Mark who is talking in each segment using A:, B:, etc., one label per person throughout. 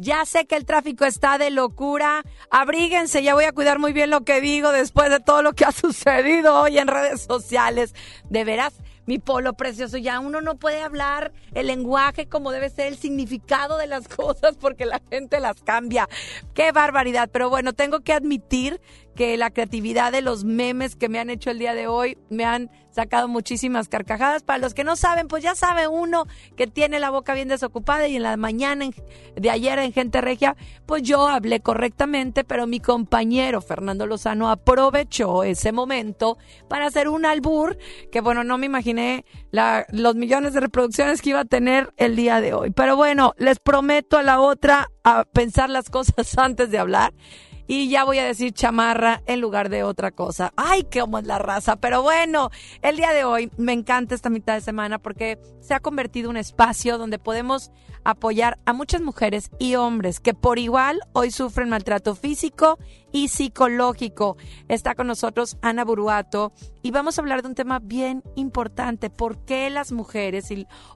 A: Ya sé que el tráfico está de locura. Abríguense, ya voy a cuidar muy bien lo que digo después de todo lo que ha sucedido hoy en redes sociales. De veras, mi polo precioso, ya uno no puede hablar el lenguaje como debe ser, el significado de las cosas porque la gente las cambia. Qué barbaridad, pero bueno, tengo que admitir que la creatividad de los memes que me han hecho el día de hoy me han sacado muchísimas carcajadas. Para los que no saben, pues ya sabe uno que tiene la boca bien desocupada y en la mañana de ayer en Gente Regia, pues yo hablé correctamente, pero mi compañero Fernando Lozano aprovechó ese momento para hacer un albur que bueno, no me imaginé los millones de reproducciones que iba a tener el día de hoy. Pero bueno, les prometo a la otra a pensar las cosas antes de hablar y ya voy a decir chamarra en lugar de otra cosa. Ay, qué es la raza. Pero bueno, el día de hoy me encanta esta mitad de semana porque se ha convertido en un espacio donde podemos apoyar a muchas mujeres y hombres que por igual hoy sufren maltrato físico y psicológico. Está con nosotros Ana Buruato y vamos a hablar de un tema bien importante. ¿Por qué las mujeres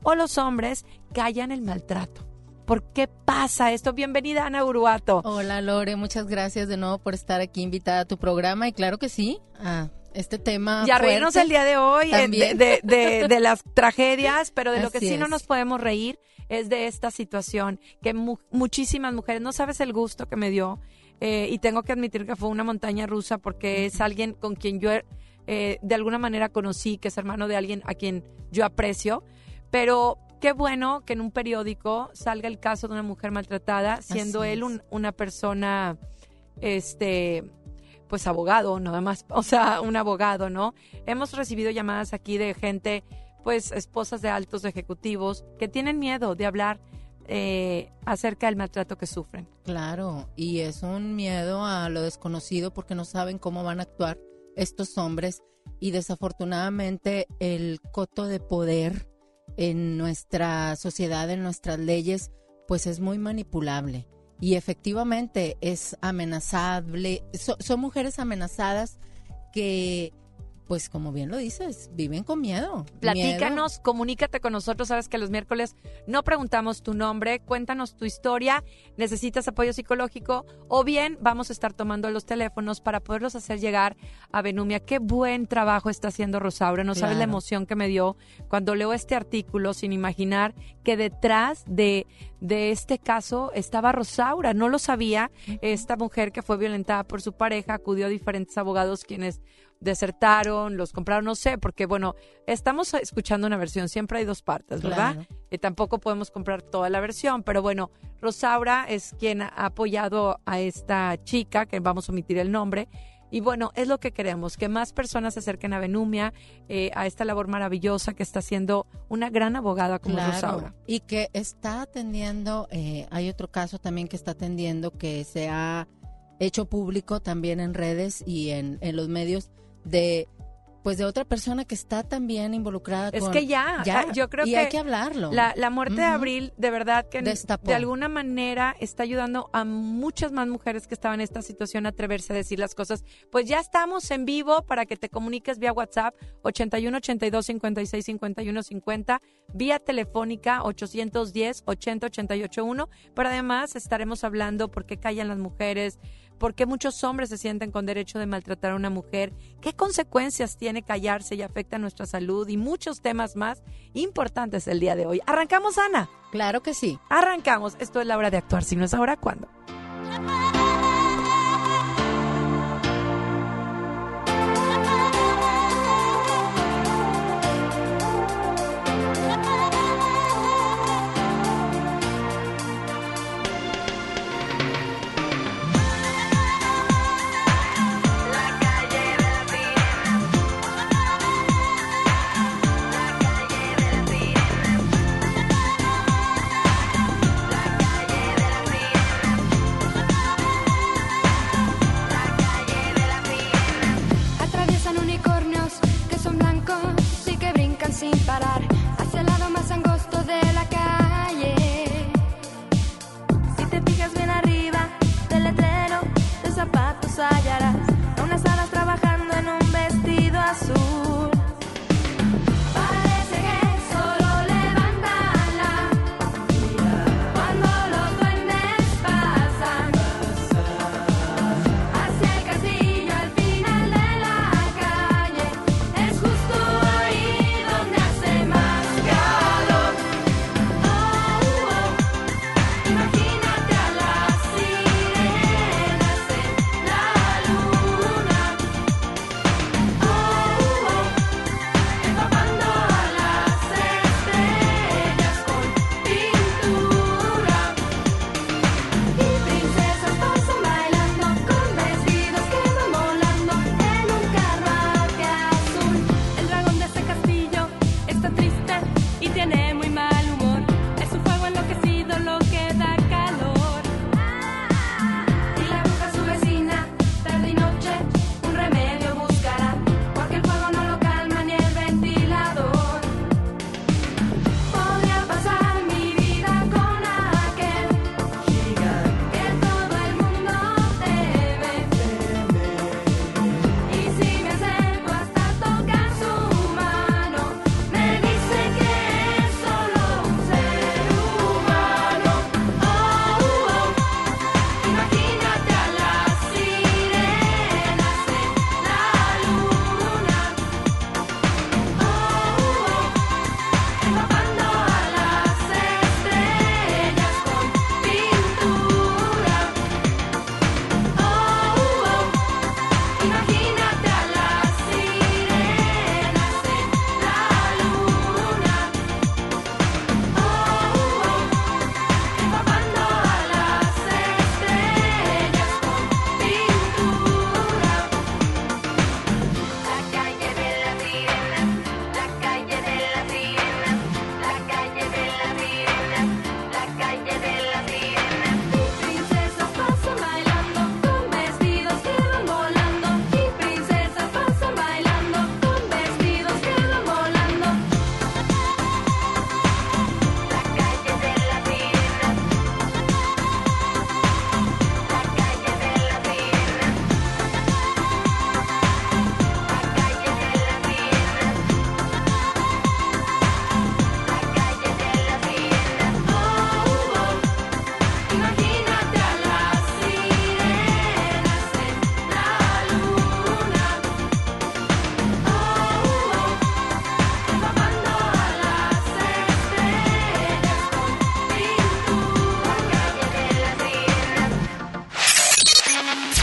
A: o los hombres callan el maltrato? ¿Por qué pasa esto? Bienvenida, Ana Uruato.
B: Hola, Lore. Muchas gracias de nuevo por estar aquí invitada a tu programa. Y claro que sí, a este tema.
A: Ya reírnos el día de hoy eh, de, de, de, las tragedias, pero de lo que sí no nos podemos reír es de esta situación que muchísimas mujeres, no sabes el gusto que me dio. Eh, y tengo que admitir que fue una montaña rusa porque es alguien con quien yo eh, de alguna manera conocí, que es hermano de alguien a quien yo aprecio. Pero qué bueno que en un periódico salga el caso de una mujer maltratada, siendo él una persona, este, pues abogado, nada más, o sea, un abogado, ¿no? Hemos recibido llamadas aquí de gente, pues esposas de altos ejecutivos, que tienen miedo de hablar eh, acerca del maltrato que sufren.
B: Claro, y es un miedo a lo desconocido porque no saben cómo van a actuar estos hombres y desafortunadamente el coto de poder en nuestra sociedad, en nuestras leyes, pues es muy manipulable. Y efectivamente es amenazable, son mujeres amenazadas que pues como bien lo dices, viven con miedo.
A: Platícanos, comunícate con nosotros. Sabes que los miércoles no preguntamos tu nombre, cuéntanos tu historia, necesitas apoyo psicológico o bien vamos a estar tomando los teléfonos para poderlos hacer llegar a Benumia. Qué buen trabajo está haciendo Rosaura. No sabes la emoción que me dio cuando leo este artículo sin imaginar que detrás de, de este caso estaba Rosaura. No lo sabía. Esta mujer que fue violentada por su pareja acudió a diferentes abogados quienes desertaron, los compraron, no sé, porque bueno, estamos escuchando una versión, siempre hay dos partes, ¿verdad? Y tampoco podemos comprar toda la versión, pero bueno, Rosaura es quien ha apoyado a esta chica, que vamos a omitir el nombre, y bueno, es lo que queremos, que más personas se acerquen a Benumia, eh, a esta labor maravillosa que está haciendo una gran abogada como Rosaura.
B: Y que está atendiendo, eh, hay otro caso también que está atendiendo que se ha hecho público también en redes y en, en los medios de pues de otra persona que está también involucrada
A: es que ya, ya yo creo
B: y
A: que
B: hay que hablarlo.
A: la, la muerte de abril de verdad que de alguna manera está ayudando a muchas más mujeres que estaban en esta situación a atreverse a decir las cosas. Pues ya estamos en vivo para que te comuniques vía WhatsApp 81 82 56 51 50 vía telefónica 810 80 88 1 pero además estaremos hablando por qué callan las mujeres ¿Por qué muchos hombres se sienten con derecho de maltratar a una mujer? ¿Qué consecuencias tiene callarse y afecta a nuestra salud? Y muchos temas más importantes el día de hoy. ¿Arrancamos, Ana?
B: Claro que sí.
A: Arrancamos. Esto es la hora de actuar. Si no es ahora, ¿cuándo?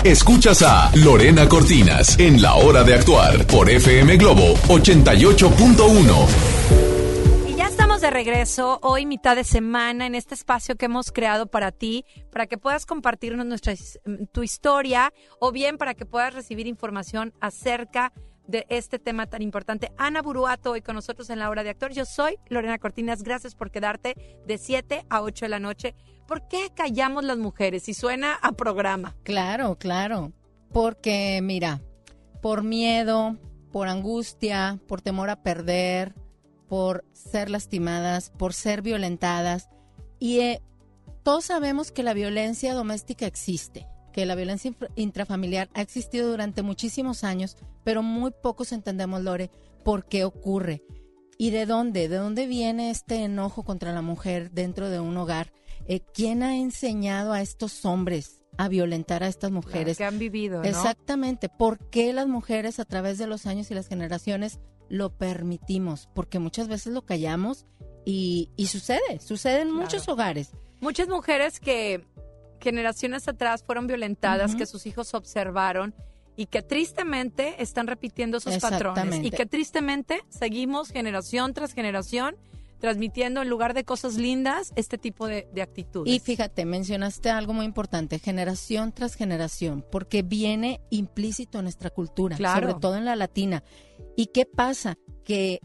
C: Escuchas a Lorena Cortinas en La Hora de Actuar por FM Globo 88.1.
A: Y ya estamos de regreso hoy mitad de semana en este espacio que hemos creado para ti, para que puedas compartirnos nuestra, tu historia o bien para que puedas recibir información acerca de este tema tan importante. Ana Buruato hoy con nosotros en la hora de actor. Yo soy Lorena Cortinas. Gracias por quedarte de 7 a 8 de la noche. ¿Por qué callamos las mujeres? Si suena a programa.
B: Claro, claro. Porque, mira, por miedo, por angustia, por temor a perder, por ser lastimadas, por ser violentadas. Y eh, todos sabemos que la violencia doméstica existe que la violencia intrafamiliar ha existido durante muchísimos años, pero muy pocos entendemos, Lore, por qué ocurre. ¿Y de dónde? ¿De dónde viene este enojo contra la mujer dentro de un hogar? Eh, ¿Quién ha enseñado a estos hombres a violentar a estas mujeres?
A: que han vivido. ¿no?
B: Exactamente. ¿Por qué las mujeres a través de los años y las generaciones lo permitimos? Porque muchas veces lo callamos y, sucede, sucede en muchos hogares.
A: Muchas mujeres que generaciones atrás fueron violentadas, que sus hijos observaron y que tristemente están repitiendo esos patrones y que tristemente seguimos generación tras generación transmitiendo en lugar de cosas lindas este tipo de, actitudes.
B: Y fíjate, mencionaste algo muy importante, generación tras generación, porque viene implícito en nuestra cultura, sobre todo en la latina. ¿Y qué pasa? Que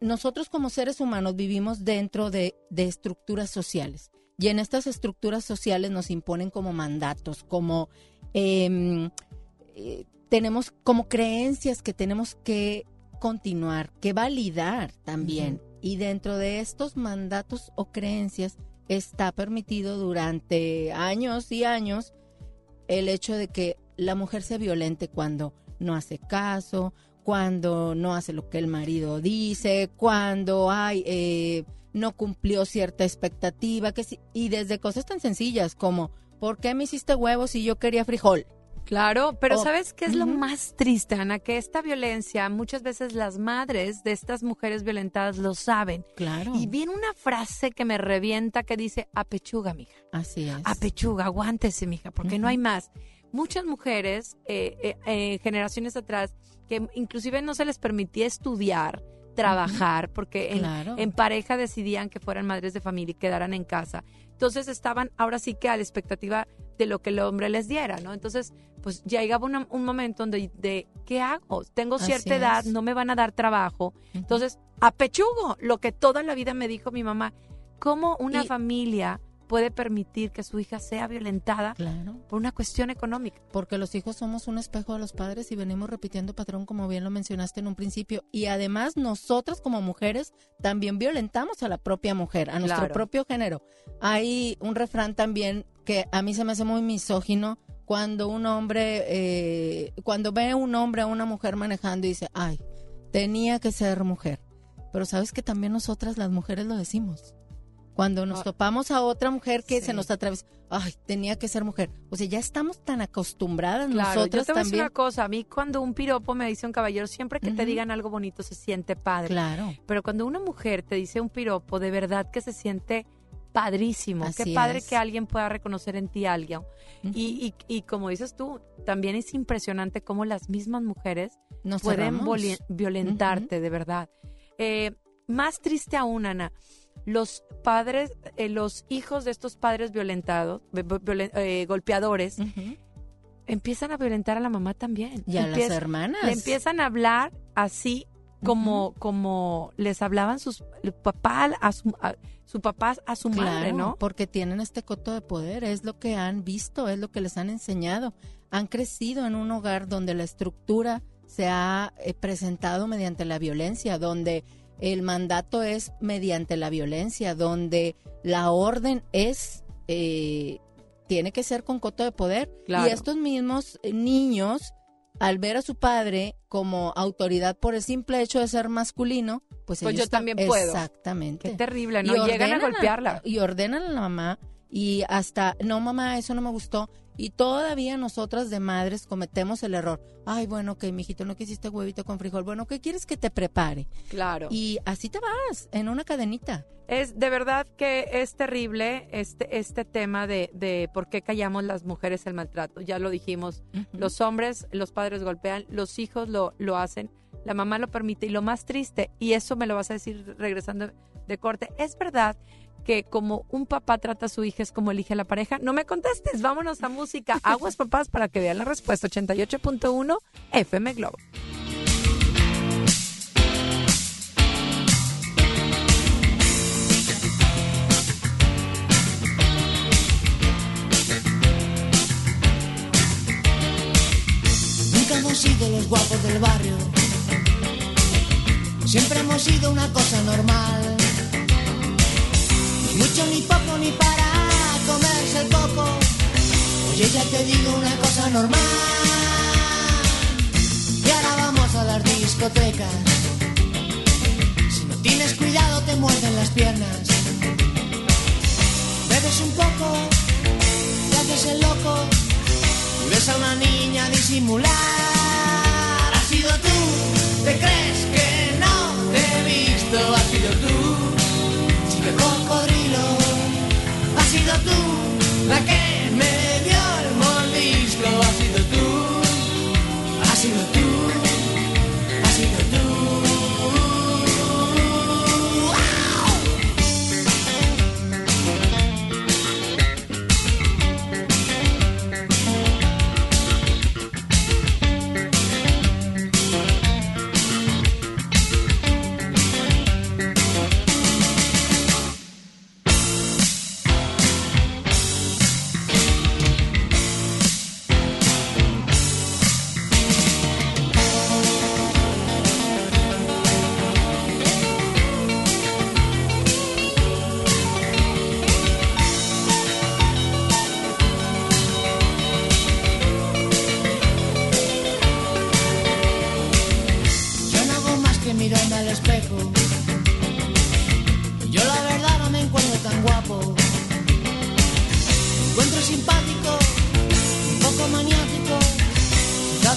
B: nosotros como seres humanos vivimos dentro de, de estructuras sociales. Y en estas estructuras sociales nos imponen como mandatos, como em, eh, tenemos como creencias que tenemos que continuar, que validar también. Y dentro de estos mandatos o creencias está permitido durante años y años el hecho de que la mujer sea violente cuando no hace caso, cuando no hace lo que el marido dice, cuando hay eh, no cumplió cierta expectativa, que y desde cosas tan sencillas como, ¿por qué me hiciste huevos si yo quería frijol?
A: Claro, pero ¿sabes qué es lo más triste, Ana? Que esta violencia, muchas veces las madres de estas mujeres violentadas lo saben.
B: Claro.
A: Y viene una frase que me revienta que dice, apechuga, mija.
B: Así es.
A: Apechuga, aguántese, mija, porque no hay más. Muchas mujeres, eh, eh, eh, generaciones atrás, que inclusive no se les permitía estudiar, trabajar, porque en, pareja decidían que fueran madres de familia y quedaran en casa. Entonces estaban ahora sí que a la expectativa de lo que el hombre les diera, ¿no? Entonces, pues ya llegaba un momento donde, de, ¿qué hago? Tengo cierta edad, no me van a dar trabajo. Entonces, apechugo lo que toda la vida me dijo mi mamá. ¿Cómo una familia puede permitir que su hija sea violentada por una cuestión económica.
B: Porque los hijos somos un espejo de los padres y venimos repitiendo patrón como bien lo mencionaste en un principio. Y además nosotras como mujeres también violentamos a la propia mujer, a nuestro propio género. Hay un refrán también que a mí se me hace muy misógino cuando un hombre, eh, cuando ve un hombre a una mujer manejando y dice, ay, tenía que ser mujer. Pero sabes que también nosotras las mujeres lo decimos. Cuando nos ah. topamos a otra mujer que se nos atraviesa, ay, tenía que ser mujer. O sea, ya estamos tan acostumbradas
A: claro,
B: nosotros
A: yo te
B: también.
A: una cosa, a mí cuando un piropo me dice un caballero, siempre que te digan algo bonito se siente padre.
B: Claro.
A: Pero cuando una mujer te dice un piropo, de verdad que se siente padrísimo. Qué padre que alguien pueda reconocer en ti a alguien. y, y, como dices tú, también es impresionante cómo las mismas mujeres pueden violentarte, de verdad. Eh, más triste aún, Ana los padres, eh, los hijos de estos padres violentados, eh, golpeadores, empiezan a violentar a la mamá también.
B: Y a las hermanas.
A: Le empiezan a hablar así como, como les hablaban sus papá a su, su papá a su madre, ¿no?
B: Porque tienen este coto de poder, es lo que han visto, es lo que les han enseñado. Han crecido en un hogar donde la estructura se ha eh, presentado mediante la violencia, donde el mandato es mediante la violencia, donde la orden es, eh, tiene que ser con coto de poder. Y estos mismos niños, al ver a su padre como autoridad por el simple hecho de ser masculino, pues,
A: pues yo también puedo.
B: Exactamente.
A: Qué terrible, ¿no? Y Llegan a golpearla.
B: y ordenan a la mamá y hasta, no mamá, eso no me gustó. Y todavía nosotras de madres cometemos el error. Ay, bueno, que mijito, no quisiste huevito con frijol. Bueno, ¿qué quieres que te prepare?
A: Claro.
B: Y así te vas, en una cadenita.
A: Es de verdad que es terrible este, este tema de, de por qué callamos las mujeres el maltrato. Ya lo dijimos, los hombres, los padres golpean, los hijos lo, lo hacen, la mamá lo permite. Y lo más triste, y eso me lo vas a decir regresando de corte, es verdad que como un papá trata a su hija es como elige a la pareja. No me contestes, vámonos a música. Aguas papás para que vean la respuesta. 88.1 FM Globo.
D: Nunca hemos sido los guapos del barrio. Siempre hemos sido una cosa normal. Mucho ni poco ni para comerse el coco. Oye, ya te digo una cosa normal. Y ahora vamos a las discotecas. Si no tienes cuidado te muerden las piernas. Bebes un poco, te haces el loco y ves a una niña disimular. Has sido tú, te crees que no te he visto. Has sido tú, sido tú, la que me dio el mordisco.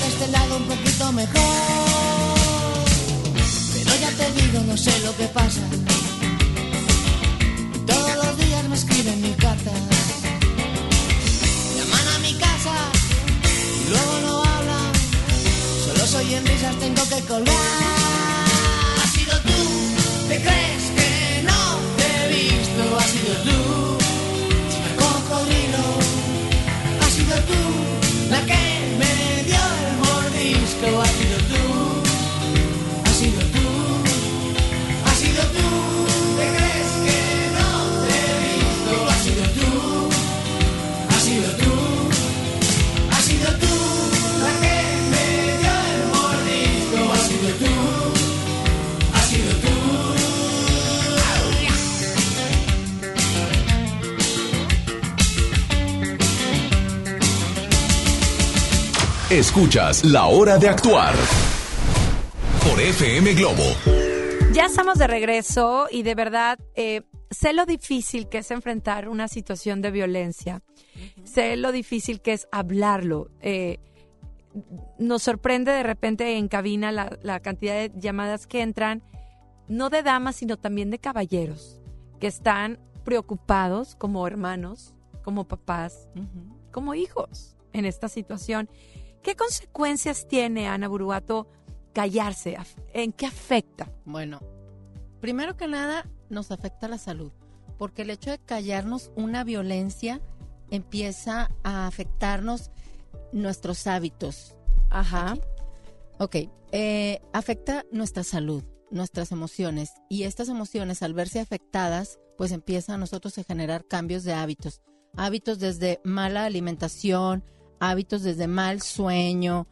D: Este lado un poquito mejor. Pero ya te digo, no sé lo que pasa. Todos los días me escriben mil cartas. Llaman a mi casa y luego no hablan. Solo soy en risas, tengo que colgar. Has sido tú, te crees que no te he visto. Has sido tú,
C: Escuchas La Hora de Actuar por FM Globo.
A: Ya estamos de regreso y de verdad eh, sé lo difícil que es enfrentar una situación de violencia. Sé lo difícil que es hablarlo. Eh, nos sorprende de repente en cabina la, la cantidad de llamadas que entran, no de damas, sino también de caballeros, que están preocupados como hermanos, como papás, como hijos en esta situación. ¿Qué consecuencias tiene, Ana Buruato, callarse? ¿En qué afecta?
B: Bueno, primero que nada nos afecta la salud, porque el hecho de callarnos una violencia empieza a afectarnos nuestros hábitos.
A: Ajá.
B: Ok, eh, afecta nuestra salud, nuestras emociones, y estas emociones al verse afectadas, pues empieza a nosotros a generar cambios de hábitos. Hábitos desde mala alimentación, hábitos desde mal sueño,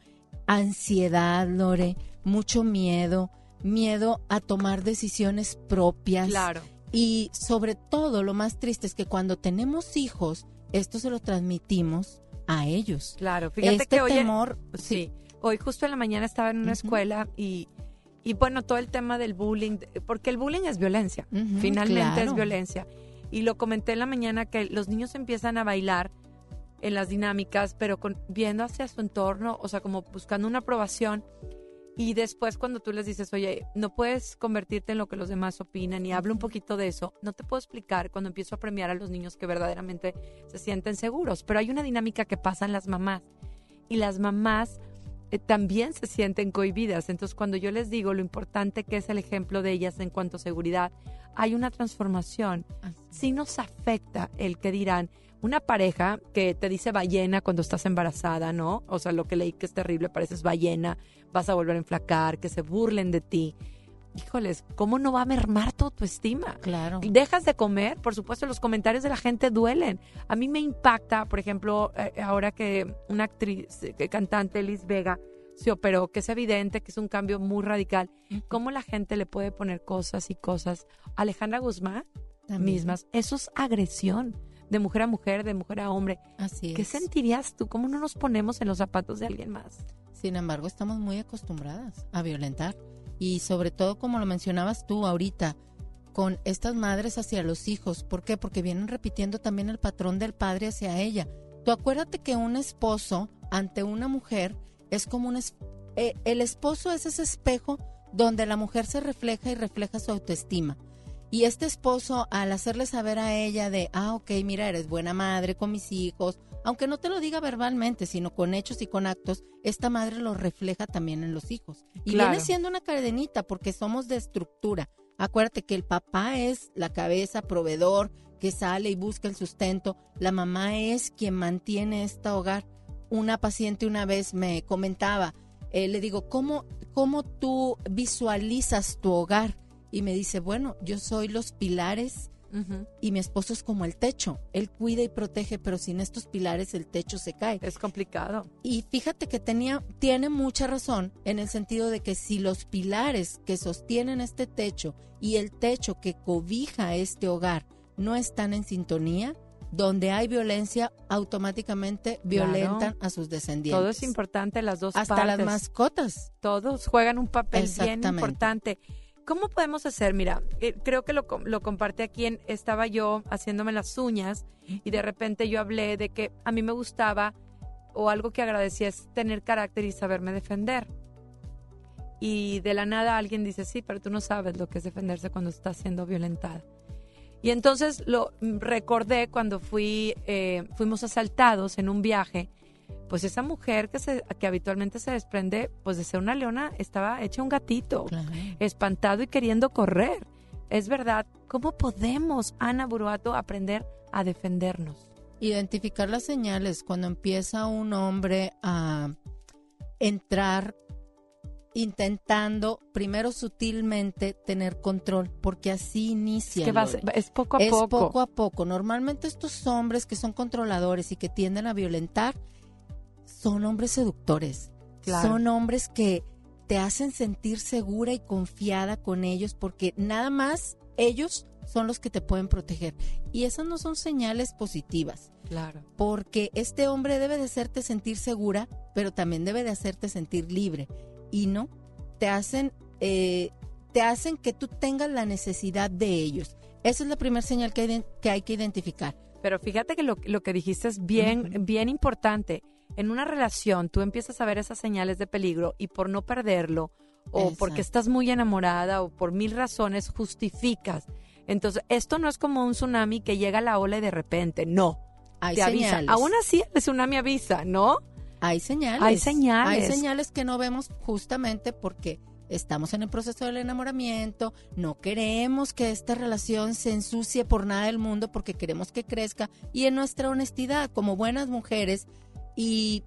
B: ansiedad, Lore, mucho miedo, miedo a tomar decisiones propias.
A: Claro.
B: Y sobre todo, lo más triste es que cuando tenemos hijos, esto se lo transmitimos a ellos.
A: Claro, fíjate
B: este
A: que hoy,
B: temor,
A: sí, hoy justo en la mañana estaba en una escuela y, y bueno, todo el tema del bullying, porque el bullying es violencia, finalmente es violencia. Y lo comenté en la mañana que los niños empiezan a bailar en las dinámicas, pero con, viendo hacia su entorno, o sea, como buscando una aprobación. Y después cuando tú les dices, oye, no puedes convertirte en lo que los demás opinan y hablo un poquito de eso, no te puedo explicar cuando empiezo a premiar a los niños que verdaderamente se sienten seguros. Pero hay una dinámica que pasa en las mamás y las mamás eh, también se sienten cohibidas. Entonces cuando yo les digo lo importante que es el ejemplo de ellas en cuanto a seguridad, hay una transformación. Sí nos afecta el que dirán, una pareja que te dice ballena cuando estás embarazada, ¿no? O sea, lo que leí que es terrible, pareces ballena, vas a volver a enflacar, que se burlen de ti. Híjoles, ¿cómo no va a mermar tu autoestima?
B: Claro.
A: Dejas de comer, por supuesto, los comentarios de la gente duelen. A mí me impacta, por ejemplo, eh, ahora que una actriz, eh, cantante, Liz Vega, se operó, que es evidente que es un cambio muy radical, cómo la gente le puede poner cosas y cosas. Alejandra Guzmán,
B: También.
A: mismas, eso es agresión de mujer a mujer, de mujer a hombre.
B: Así
A: ¿Qué
B: es.
A: sentirías tú? ¿Cómo no nos ponemos en los zapatos de alguien más?
B: Sin embargo, estamos muy acostumbradas a violentar. Y sobre todo, como lo mencionabas tú ahorita, con estas madres hacia los hijos. ¿Por qué? Porque vienen repitiendo también el patrón del padre hacia ella. Tú acuérdate que un esposo ante una mujer es como un... es- eh, el esposo es ese espejo donde la mujer se refleja y refleja su autoestima. Y este esposo, al hacerle saber a ella de, ah, ok, mira, eres buena madre con mis hijos, aunque no te lo diga verbalmente, sino con hechos y con actos, esta madre lo refleja también en los hijos. Y
A: Claro.
B: viene siendo una cadenita porque somos de estructura. Acuérdate que el papá es la cabeza, proveedor, que sale y busca el sustento. La mamá es quien mantiene este hogar. Una paciente una vez me comentaba, eh, le digo, ¿cómo, ¿cómo tú visualizas tu hogar? Y me dice, bueno, yo soy los pilares y mi esposo es como el techo. Él cuida y protege, pero sin estos pilares el techo se cae.
A: Es complicado.
B: Y fíjate que tenía, tiene mucha razón en el sentido de que si los pilares que sostienen este techo y el techo que cobija este hogar no están en sintonía, donde hay violencia, automáticamente violentan a sus descendientes.
A: Todo es importante, las dos
B: Hasta
A: partes.
B: las mascotas.
A: Todos juegan un papel bien importante. ¿Cómo podemos hacer? Mira, eh, creo que lo, lo compartí aquí. En, estaba yo haciéndome las uñas y de repente yo hablé de que a mí me gustaba o algo que agradecía es tener carácter y saberme defender. Y de la nada alguien dice, sí, pero tú no sabes lo que es defenderse cuando estás siendo violentada. Y entonces lo recordé cuando fui, eh, fuimos asaltados en un viaje. Pues esa mujer que, se, que habitualmente se desprende, pues de ser una leona, estaba hecha un gatito,
B: Claro.
A: espantado y queriendo correr. Es verdad, ¿cómo podemos, Ana Buruato, aprender a defendernos?
B: Identificar las señales cuando empieza un hombre a entrar intentando primero sutilmente tener control, porque así inicia.
A: que
B: Lore.
A: ser- es poco a
B: es
A: poco.
B: poco a poco. Normalmente estos hombres que son controladores y que tienden a violentar son hombres seductores.
A: Claro.
B: Son hombres que te hacen sentir segura y confiada con ellos porque nada más ellos son los que te pueden proteger. Y esas no son señales positivas
A: Claro.
B: porque este hombre debe de hacerte sentir segura, pero también debe de hacerte sentir libre. Y no, te hacen, eh, te hacen que tú tengas la necesidad de ellos. Esa es la primera señal que, hay que identificar.
A: Pero fíjate que lo, lo que dijiste es bien, bien importante. En una relación tú empiezas a ver esas señales de peligro y por no perderlo o porque estás muy enamorada o por mil razones justificas. Entonces, esto no es como un tsunami que llega a la ola y de repente, no,
B: Hay
A: te avisa.
B: señales.
A: Aún así el tsunami avisa, ¿no?
B: Hay señales.
A: Hay señales.
B: Hay señales que no vemos justamente porque estamos en el proceso del enamoramiento, no queremos que esta relación se ensucie por nada del mundo porque queremos que crezca y en nuestra honestidad como buenas mujeres y,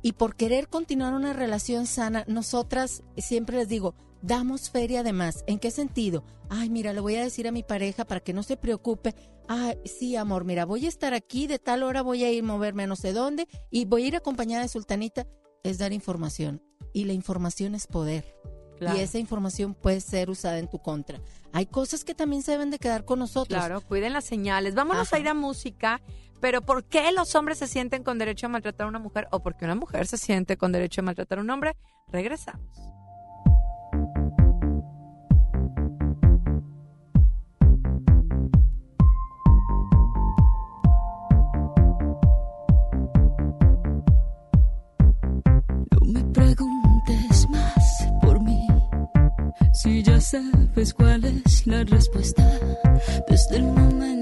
B: y por querer continuar una relación sana, nosotras siempre les digo, damos feria además. ¿En qué sentido? Ay, mira, le voy a decir a mi pareja para que no se preocupe. Ay, sí, amor, mira, voy a estar aquí, de tal hora voy a ir moverme a no sé dónde y voy a ir acompañada de Sultanita. Es dar información y la información es poder.
A: Claro.
B: Y esa información puede ser usada en tu contra. Hay cosas que también se deben de quedar con nosotros.
A: Claro, cuiden las señales. Vámonos
B: Ajá.
A: a ir a música. Pero ¿por qué los hombres se sienten con derecho a maltratar a una mujer o por qué una mujer se siente con derecho a maltratar a un hombre? Regresamos.
E: No me preguntes más por mí, si ya sabes cuál es la respuesta desde el
C: momento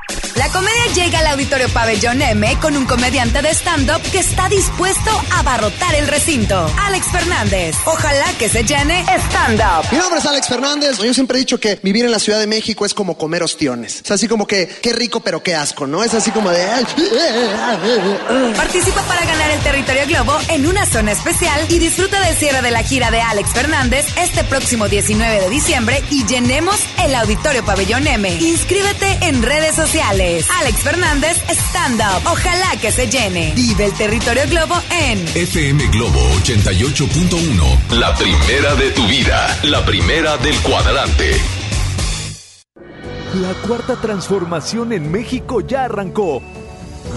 F: La comedia llega al Auditorio Pabellón M con un comediante de stand-up que está dispuesto a abarrotar el recinto. Alex Fernández. Ojalá que se llene stand-up.
G: Mi nombre es Alex Fernández. Yo siempre he dicho que vivir en la Ciudad de México es como comer ostiones. Es así como que, qué rico, pero qué asco, ¿no? Es así como de.
F: Participa para ganar el territorio Globo en una zona especial y disfruta del cierre de la gira de Alex Fernández este próximo 19 de diciembre y llenemos el Auditorio Pabellón M. Inscríbete en redes sociales. Alex Fernández Stand Up. Ojalá que se llene. Vive el territorio Globo en
H: FM Globo 88.1. La primera de tu vida. La primera del cuadrante.
I: La cuarta transformación en México ya arrancó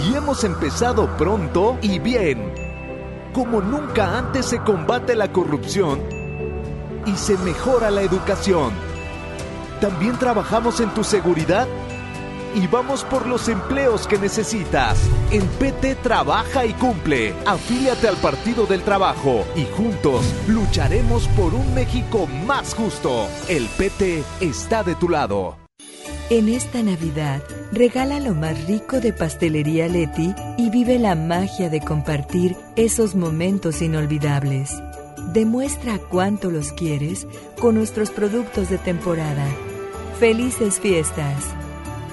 I: y hemos empezado pronto y bien. Como nunca antes se combate la corrupción y se mejora la educación. También trabajamos en tu seguridad y vamos por los empleos que necesitas. En PT trabaja y cumple. Afíliate al Partido del Trabajo y juntos lucharemos por un México más justo. El PT está de tu lado.
J: En esta Navidad, regala lo más rico de Pastelería Leti y vive la magia de compartir esos momentos inolvidables. Demuestra cuánto los quieres con nuestros productos de temporada. Felices fiestas.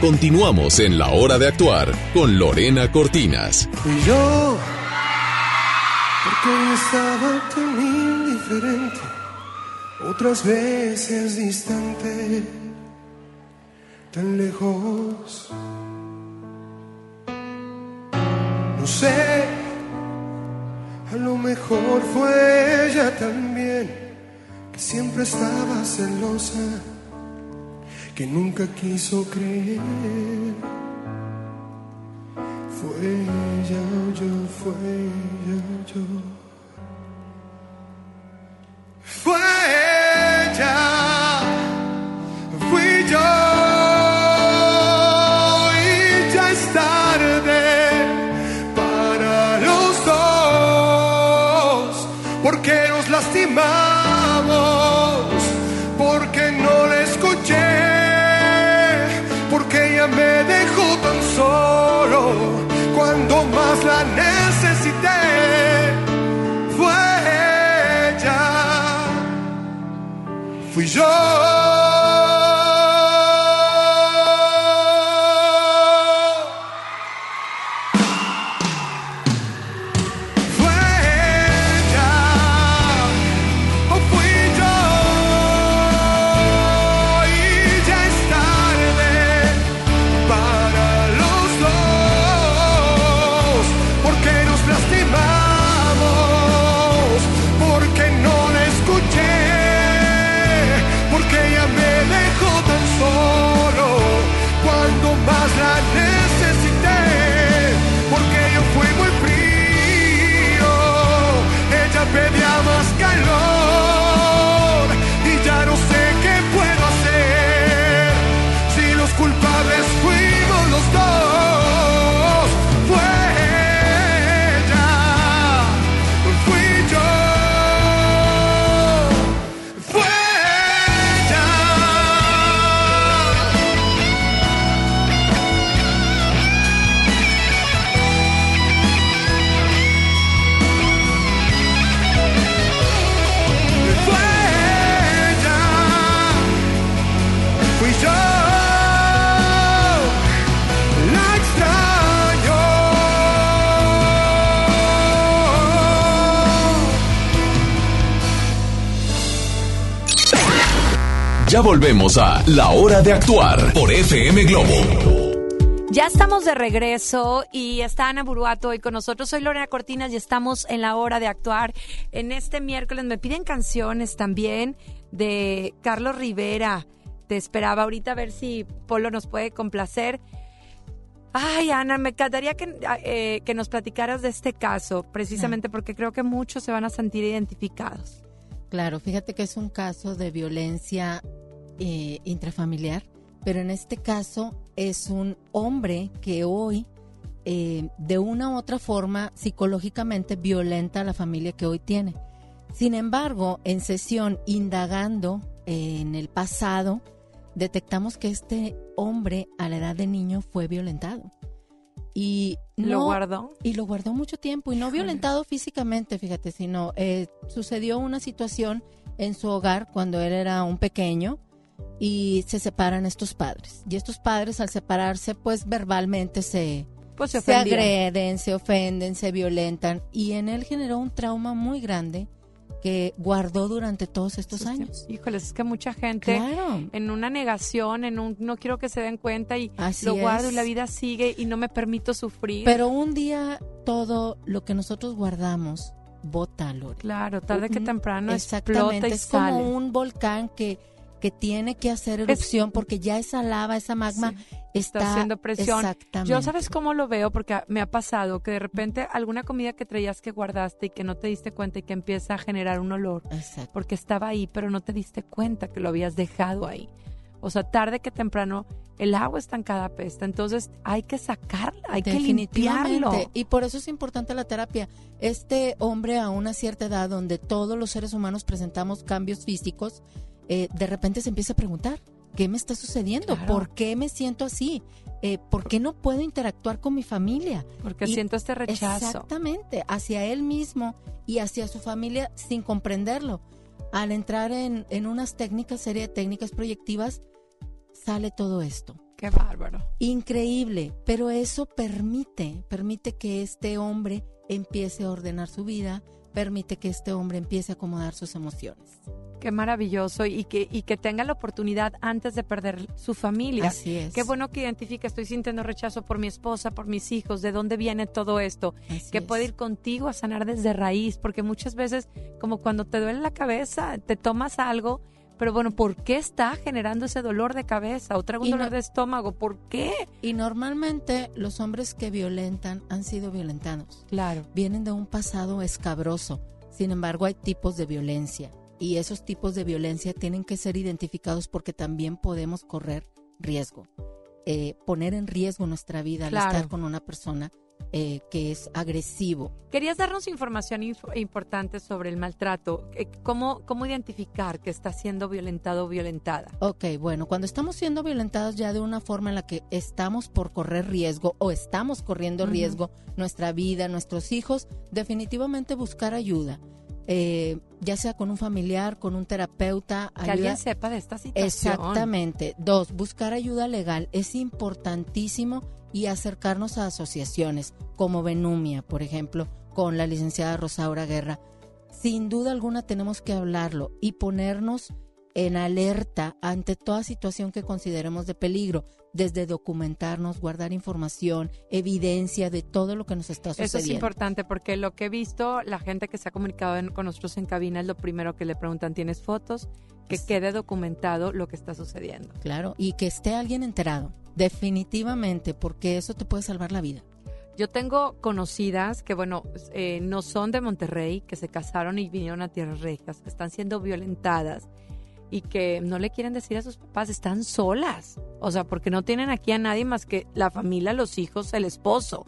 H: Continuamos en La Hora de Actuar con Lorena Cortinas.
K: Y yo, porque estaba tan indiferente, otras veces distante, tan lejos. No sé, a lo mejor fue ella también, que siempre estaba celosa que nunca quiso creer. Fue ella o yo, fue ella o yo. Fue ella, fui
C: volvemos a La Hora de Actuar por FM Globo.
A: Ya estamos de regreso y está Ana Buruato hoy con nosotros. Soy Lorena Cortinas y estamos en la hora de actuar. En este miércoles me piden canciones también de Carlos Rivera. Te esperaba ahorita a ver si Polo nos puede complacer. Ay, Ana, me encantaría que, eh, que nos platicaras de este caso, precisamente porque creo que muchos se van a sentir identificados.
B: Claro, fíjate que es un caso de violencia eh, intrafamiliar, pero en este caso es un hombre que hoy, eh, de una u otra forma, psicológicamente violenta a la familia que hoy tiene. Sin embargo, en sesión, indagando eh, en el pasado, detectamos que este hombre a la edad de niño fue violentado. Y
A: ¿Lo
B: no-
A: guardó?
B: Y lo guardó mucho tiempo y no violentado físicamente, fíjate, sino eh, sucedió una situación en su hogar cuando él era un pequeño y se separan estos padres. Y estos padres al separarse, pues verbalmente se,
A: Pues se
B: se agreden, se ofenden, se violentan y en él generó un trauma muy grande que guardó durante todos estos años.
A: Híjoles, es que mucha gente
B: Claro.
A: en una negación, en un no quiero que se den cuenta y
B: Así
A: lo guardo
B: es.
A: y la vida sigue y no me permito sufrir.
B: Pero un día todo lo que nosotros guardamos bota, Lore.
A: Claro, tarde que
B: Un-
A: temprano explota
B: Exactamente,
A: y
B: es
A: sale.
B: como un volcán que, que tiene que hacer erupción porque ya esa lava, esa magma está,
A: está haciendo presión.
B: Exactamente.
A: Yo sabes cómo lo veo porque me ha pasado que de repente alguna comida que traías que guardaste y que no te diste cuenta y que empieza a generar un olor
B: Exacto.
A: porque estaba ahí pero no te diste cuenta que lo habías dejado ahí. O sea, tarde que temprano el agua estancada apesta, entonces hay que sacarla, hay que limpiarlo.
B: Y por eso es importante la terapia. Este hombre a una cierta edad donde todos los seres humanos presentamos cambios físicos, eh, de repente se empieza a preguntar, ¿qué me está sucediendo?
A: Claro.
B: ¿Por qué me siento así? Eh, ¿Por qué no puedo interactuar con mi familia?
A: Porque siento este rechazo.
B: Exactamente, hacia él mismo y hacia su familia sin comprenderlo. Al entrar en, en unas técnicas, serie de técnicas proyectivas, sale todo esto.
A: Qué bárbaro.
B: Increíble, pero eso permite, permite que este hombre empiece a ordenar su vida, permite que este hombre empiece a acomodar sus emociones.
A: Qué maravilloso y que, y que tenga la oportunidad antes de perder su familia.
B: Así es.
A: Qué bueno que identifique, estoy sintiendo rechazo por mi esposa, por mis hijos, de dónde viene todo esto. que puede ir contigo a sanar desde raíz, porque muchas veces, como cuando te duele la cabeza, te tomas algo, pero bueno, ¿por qué está generando ese dolor de cabeza? O traigo un
B: Y
A: dolor
B: no-
A: de estómago, ¿por qué?
B: Y normalmente los hombres que violentan han sido violentados.
A: Claro.
B: Vienen de un pasado escabroso. Sin embargo, hay tipos de violencia. Y esos tipos de violencia tienen que ser identificados porque también podemos correr riesgo. Eh, poner en riesgo nuestra vida
A: Claro.
B: al estar con una persona eh, que es agresivo.
A: Querías darnos información inf- importante sobre el maltrato. Eh, ¿Cómo, ¿Cómo identificar que está siendo violentado o violentada?
B: Ok, bueno, cuando estamos siendo violentados ya de una forma en la que estamos por correr riesgo o estamos corriendo riesgo nuestra vida, nuestros hijos, definitivamente buscar ayuda. Eh, ya sea con un familiar, con un terapeuta.
A: Que
B: ayuda-
A: alguien sepa de esta situación.
B: Exactamente. Dos, buscar ayuda legal es importantísimo y acercarnos a asociaciones como Benumia, por ejemplo, con la licenciada Rosaura Guerra. Sin duda alguna tenemos que hablarlo y ponernos en alerta ante toda situación que consideremos de peligro, desde documentarnos, guardar información, evidencia de todo lo que nos está sucediendo.
A: Eso es importante porque lo que he visto, la gente que se ha comunicado en- con nosotros en cabina es lo primero que le preguntan, ¿tienes fotos? Que quede documentado lo que está sucediendo.
B: Claro, y que esté alguien enterado, definitivamente, porque eso te puede salvar la vida.
A: Yo tengo conocidas que, bueno, eh, no son de Monterrey, que se casaron y vinieron a Tierras Regias, que están siendo violentadas y que no le quieren decir a sus papás, están solas. O sea, porque no tienen aquí a nadie más que la familia, los hijos, el esposo.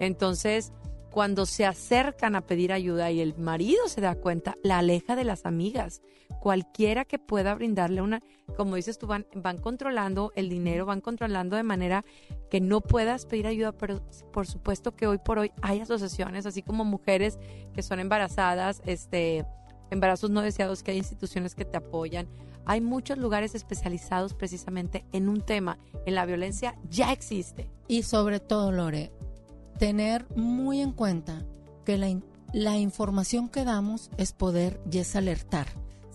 A: Entonces, cuando se acercan a pedir ayuda y el marido se da cuenta, la aleja de las amigas. Cualquiera que pueda brindarle una, como dices tú, van, van controlando el dinero, van controlando de manera que no puedas pedir ayuda, pero por supuesto que hoy por hoy hay asociaciones, así como mujeres que son embarazadas, este, embarazos no deseados, que hay instituciones que te apoyan. Hay muchos lugares especializados precisamente en un tema, en la violencia ya existe.
B: Y sobre todo, Lore, tener muy en cuenta que la, la información que damos es poder y es alertar.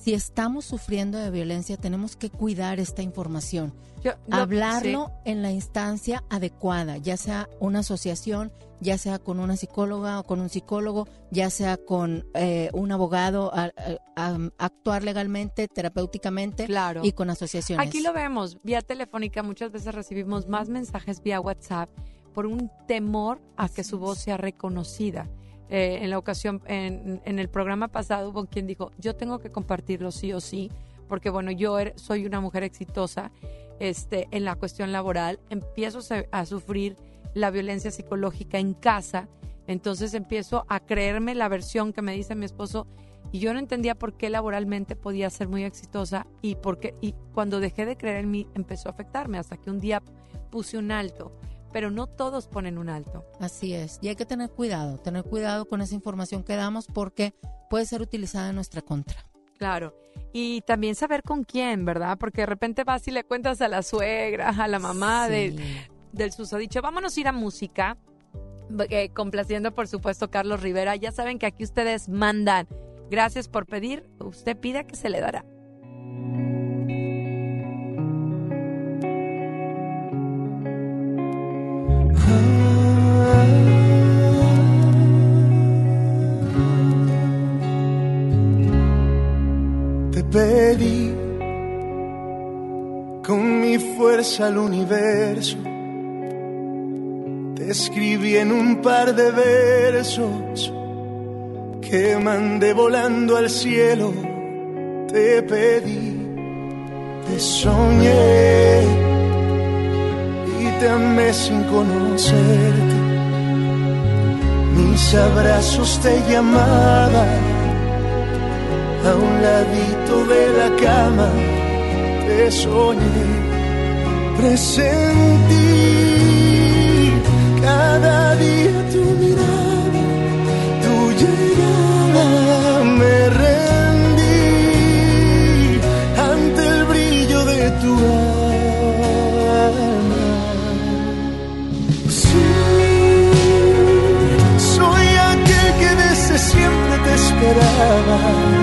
B: Si estamos sufriendo de violencia, tenemos que cuidar esta información.
A: Yo-
B: Hablarlo en la instancia adecuada, ya sea una asociación, ya sea con una psicóloga o con un psicólogo, ya sea con eh, un abogado, a- a- a- actuar legalmente, terapéuticamente
A: Claro.
B: y con asociaciones.
A: Aquí lo vemos, vía telefónica, muchas veces recibimos más mensajes vía WhatsApp por un temor a que su voz sea reconocida. Eh, en la ocasión, en, el programa pasado hubo quien dijo, yo tengo que compartirlo sí o sí, porque bueno, yo er- soy una mujer exitosa este, en la cuestión laboral, empiezo a sufrir la violencia psicológica en casa, entonces empiezo a creerme la versión que me dice mi esposo y yo no entendía por qué laboralmente podía ser muy exitosa y por qué- y cuando dejé de creer en mí empezó a afectarme hasta que un día puse un alto, pero no todos ponen un alto.
B: Así es, y hay que tener cuidado, tener cuidado con esa información que damos porque puede ser utilizada en nuestra contra.
A: Claro. Y también saber con quién, ¿verdad? Porque de repente vas y le cuentas a la suegra, a la mamá de, del susodicho, vámonos a ir a música, eh, complaciendo por supuesto Carlos Rivera. Ya saben que aquí ustedes mandan. Gracias por pedir, usted pida que se le dará.
K: Pedí con mi fuerza al universo. Te escribí en un par de versos que mandé volando al cielo. Te pedí, te soñé y te amé sin conocerte. Mis abrazos te llamaban a un ladito de la cama te soñé, presentí cada día tu mirada, tu llegada, me rendí ante el brillo de tu alma. Sí, soy aquel que desde siempre te esperaba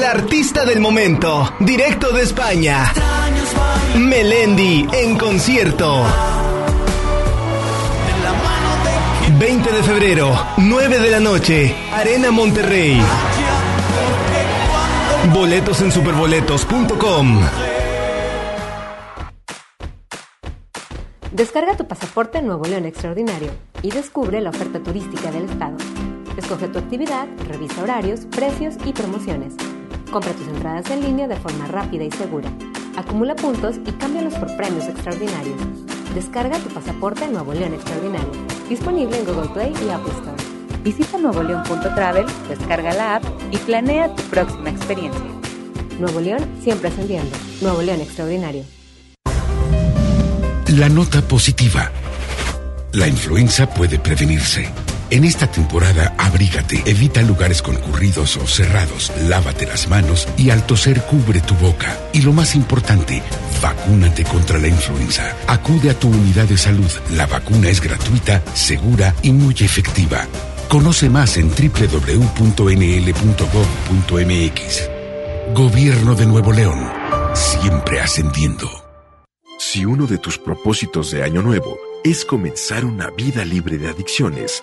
L: El artista del momento, directo de España. Melendi en concierto. 20 de febrero, 9 de la noche, Arena Monterrey. Boletos en superboletos.com.
M: Descarga tu pasaporte Nuevo León Extraordinario y descubre la oferta turística del estado. Escoge tu actividad, revisa horarios, precios y promociones. Compra tus entradas en línea de forma rápida y segura. Acumula puntos y cámbialos por premios extraordinarios. Descarga tu pasaporte Nuevo León Extraordinario. Disponible en Google Play y Apple Store. Visita nuevoleón.travel, descarga la app y planea tu próxima experiencia. Nuevo León siempre ascendiendo. Nuevo León Extraordinario.
N: La nota positiva. La influenza puede prevenirse. En esta temporada, abrígate, evita lugares concurridos o cerrados, lávate las manos y al toser cubre tu boca. Y lo más importante, vacúnate contra la influenza. Acude a tu unidad de salud. La vacuna es gratuita, segura y muy efectiva. Conoce más en www.nl.gov.mx. Gobierno de Nuevo León. Siempre ascendiendo.
O: Si uno de tus propósitos de Año Nuevo es comenzar una vida libre de adicciones,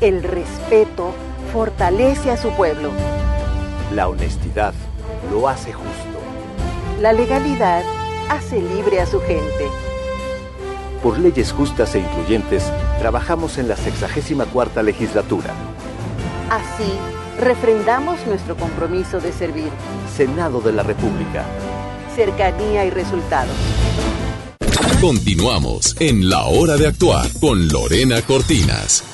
P: El respeto fortalece a su pueblo.
Q: La honestidad lo hace justo.
P: La legalidad hace libre a su gente.
Q: Por leyes justas e incluyentes, trabajamos en la 64 legislatura.
P: Así, refrendamos nuestro compromiso de servir.
Q: Senado de la República.
P: Cercanía y resultados.
C: Continuamos en La Hora de Actuar con Lorena Cortinas.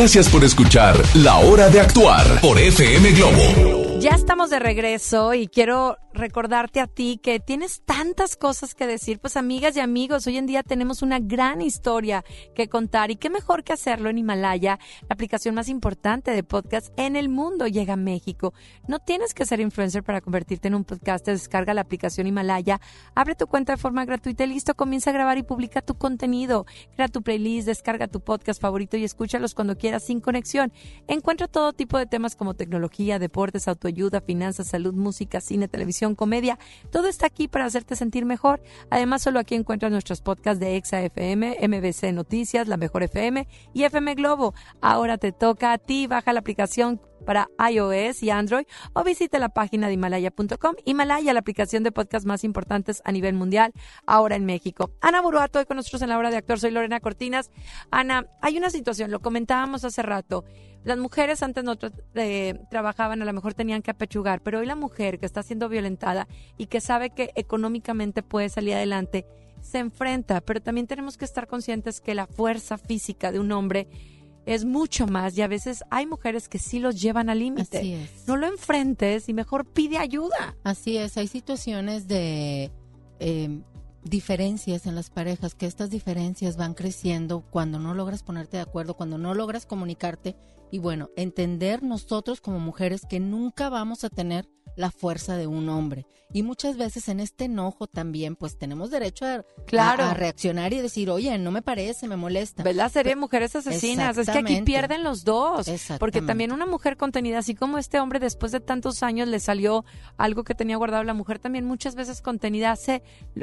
C: Gracias por escuchar La Hora de Actuar por FM Globo.
A: Ya estamos de regreso y quiero recordarte a ti que tienes tantas cosas que decir. Pues amigas y amigos, hoy en día tenemos una gran historia que contar y qué mejor que hacerlo en Himalaya, la aplicación más importante de podcast en el mundo llega a México. No tienes que ser influencer para convertirte en un podcast. Descarga la aplicación Himalaya, abre tu cuenta de forma gratuita y listo, comienza a grabar y publica tu contenido. Crea tu playlist, descarga tu podcast favorito y escúchalos cuando quieras sin conexión. Encuentra todo tipo de temas como tecnología, deportes, auto ayuda, finanzas, salud, música, cine, televisión, comedia. Todo está aquí para hacerte sentir mejor. Además, solo aquí encuentras nuestros podcasts de Exa FM, MBC Noticias, La Mejor FM y FM Globo. Ahora te toca a ti. Baja la aplicación para iOS y Android o visita la página de himalaya.com. Himalaya, la aplicación de podcast más importantes a nivel mundial, ahora en México. Ana Buruato, hoy con nosotros en la hora de actor, soy Lorena Cortinas. Ana, hay una situación, lo comentábamos hace rato. Las mujeres antes no eh, trabajaban, a lo mejor tenían que apechugar, pero hoy la mujer que está siendo violentada y que sabe que económicamente puede salir adelante, se enfrenta, pero también tenemos que estar conscientes que la fuerza física de un hombre es mucho más y a veces hay mujeres que sí los llevan al límite. No lo enfrentes y mejor pide ayuda.
B: Así es, hay situaciones de eh, diferencias en las parejas, que estas diferencias van creciendo cuando no logras ponerte de acuerdo, cuando no logras comunicarte y bueno, entender nosotros como mujeres que nunca vamos a tener la fuerza de un hombre. Y muchas veces en este enojo también, pues tenemos derecho a,
A: claro.
B: a, reaccionar y decir, oye, no me parece, me molesta.
A: ¿Ves la serie Mujeres Asesinas? Es que aquí pierden los dos. Porque también una mujer contenida, así como este hombre después de tantos años le salió algo que tenía guardado, la mujer también muchas veces contenida hace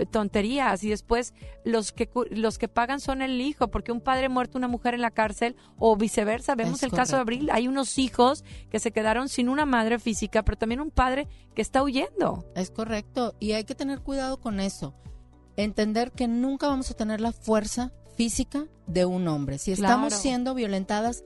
A: tonterías y después los que, los que pagan son el hijo, porque un padre muerto, una mujer en la cárcel o viceversa. Vemos el caso de Abril, hay unos hijos que se quedaron sin una madre física, pero también un padre que está huyendo.
B: Es correcto, y hay que tener cuidado con eso. Entender que nunca vamos a tener la fuerza física de un hombre. Si estamos siendo violentadas,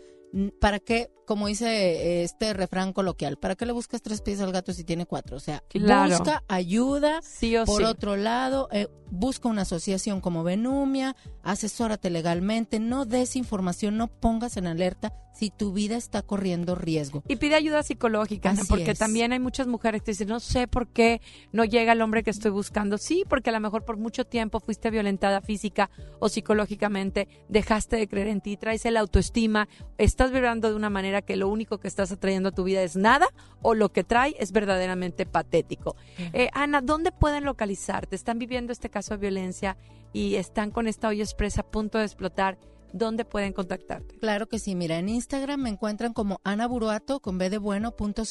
B: ¿para qué? Como dice eh, este refrán coloquial, ¿para qué le buscas tres pies al gato si tiene cuatro? O sea, busca ayuda.
A: Sí o
B: Por otro lado, eh, busca una asociación como Benumia, asesórate legalmente, no des información, no pongas en alerta si tu vida está corriendo riesgo.
A: Y pide ayuda psicológica, porque también hay muchas mujeres que dicen, no sé por qué no llega el hombre que estoy buscando. Sí, porque a lo mejor por mucho tiempo fuiste violentada física o psicológicamente, dejaste de creer en ti, traes el autoestima, estás vibrando de una manera que lo único que estás atrayendo a tu vida es nada o lo que trae es verdaderamente patético. Eh, Ana, ¿dónde pueden localizarte? ¿Están viviendo este caso de violencia y están con esta olla expresa a punto de explotar? ¿Dónde pueden contactarte?
B: Claro que sí, mira, en Instagram me encuentran como Ana Buruato con B de bueno punto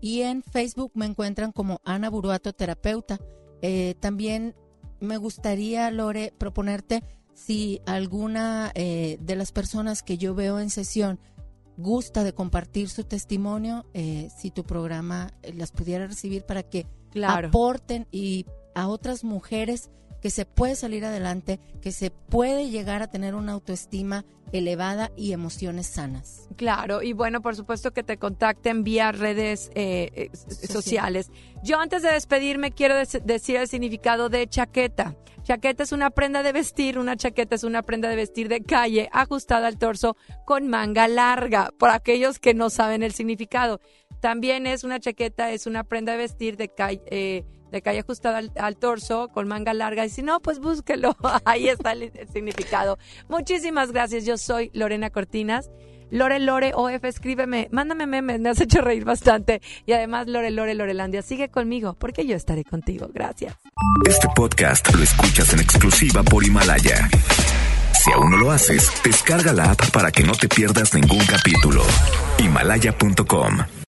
B: y en Facebook me encuentran como Ana Buruato Terapeuta. Eh, también me gustaría, Lore, proponerte si alguna eh, de las personas que yo veo en sesión gusta de compartir su testimonio, eh, si tu programa eh, las pudiera recibir para que aporten y a otras mujeres que se puede salir adelante, que se puede llegar a tener una autoestima elevada y emociones sanas.
A: Claro, y bueno, por supuesto que te contacten vía redes eh, sociales. Yo antes de despedirme quiero decir el significado de chaqueta. Chaqueta es una prenda de vestir, una chaqueta es una prenda de vestir de calle ajustada al torso con manga larga, por aquellos que no saben el significado. También es una chaqueta, es una prenda de vestir de calle, eh, de calle ajustada al, torso con manga larga. Y si no, pues búsquelo. Ahí está el significado. Muchísimas gracias. Yo soy Lorena Cortinas. Lore Lore OF, escríbeme, mándame memes, me has hecho reír bastante. Y además, Lore Lore Lorelandia, sigue conmigo, porque yo estaré contigo. Gracias.
O: Este podcast lo escuchas en exclusiva por Himalaya. Si aún no lo haces, descarga la app para que no te pierdas ningún capítulo. Himalaya.com